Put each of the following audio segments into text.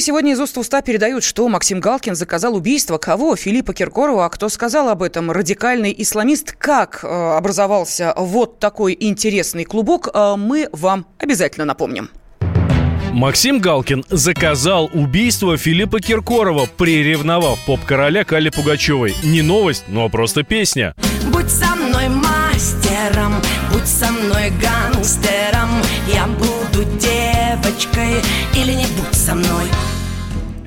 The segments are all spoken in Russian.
и сегодня из уст в уста передают, что Максим Галкин заказал убийство кого? Филиппа Киркорова. А кто сказал об этом? Радикальный исламист. Как э, образовался вот такой интересный клубок, э, мы вам обязательно напомним. Максим Галкин заказал убийство Филиппа Киркорова, приревновав поп-короля Кали Пугачевой. Не новость, но просто песня. Будь со мной мастером, будь со мной гангстером, я буду девочкой или не будь со мной.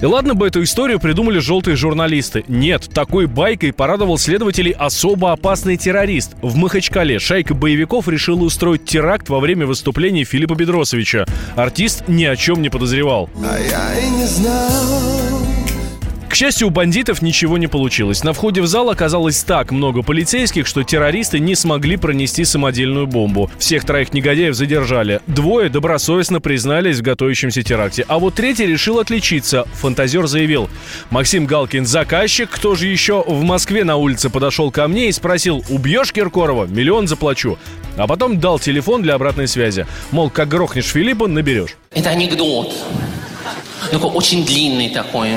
И ладно бы эту историю придумали желтые журналисты. Нет, такой байкой порадовал следователей особо опасный террорист. В Махачкале шайка боевиков решила устроить теракт во время выступления Филиппа Бедросовича. Артист ни о чем не подозревал. А я и не знал. К счастью, у бандитов ничего не получилось. На входе в зал оказалось так много полицейских, что террористы не смогли пронести самодельную бомбу. Всех троих негодяев задержали. Двое добросовестно признались в готовящемся теракте. А вот третий решил отличиться. Фантазер заявил. Максим Галкин заказчик, кто же еще в Москве на улице подошел ко мне и спросил, убьешь Киркорова? Миллион заплачу. А потом дал телефон для обратной связи. Мол, как грохнешь Филиппа, наберешь. Это анекдот. Такой очень длинный такой.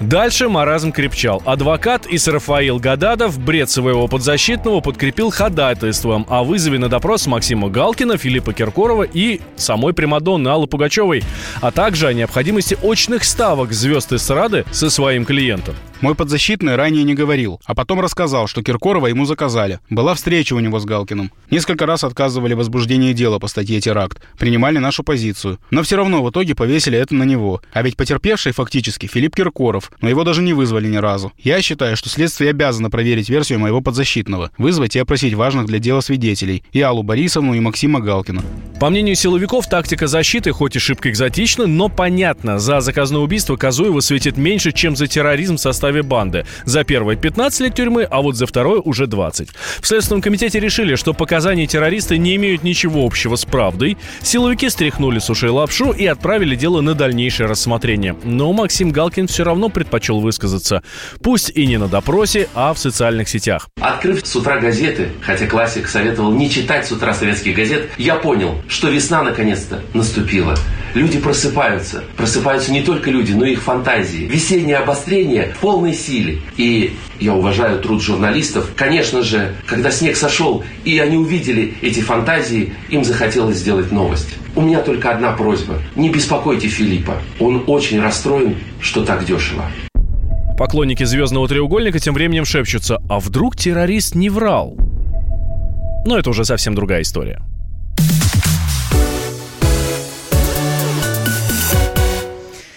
Дальше маразм крепчал. Адвокат Исрафаил Гададов бред своего подзащитного подкрепил ходатайством о вызове на допрос Максима Галкина, Филиппа Киркорова и самой Примадонны Аллы Пугачевой, а также о необходимости очных ставок звезд эстрады со своим клиентом. Мой подзащитный ранее не говорил, а потом рассказал, что Киркорова ему заказали. Была встреча у него с Галкиным. Несколько раз отказывали в возбуждении дела по статье «Теракт», принимали нашу позицию. Но все равно в итоге повесили это на него. А ведь потерпевший фактически Филипп Киркоров, но его даже не вызвали ни разу. Я считаю, что следствие обязано проверить версию моего подзащитного, вызвать и опросить важных для дела свидетелей, и Аллу Борисовну, и Максима Галкина. По мнению силовиков, тактика защиты хоть и шибко экзотична, но понятно. За заказное убийство Казуева светит меньше, чем за терроризм в составе банды. За первое 15 лет тюрьмы, а вот за второе уже 20. В Следственном комитете решили, что показания террориста не имеют ничего общего с правдой. Силовики стряхнули с ушей лапшу и отправили дело на дальнейшее рассмотрение. Но Максим Галкин все равно предпочел высказаться. Пусть и не на допросе, а в социальных сетях. Открыв с утра газеты, хотя классик советовал не читать с утра советских газет, я понял, что весна наконец-то наступила. Люди просыпаются. Просыпаются не только люди, но и их фантазии. Весеннее обострение в полной силе. И я уважаю труд журналистов. Конечно же, когда снег сошел, и они увидели эти фантазии, им захотелось сделать новость. У меня только одна просьба. Не беспокойте Филиппа. Он очень расстроен, что так дешево. Поклонники «Звездного треугольника» тем временем шепчутся, а вдруг террорист не врал? Но это уже совсем другая история.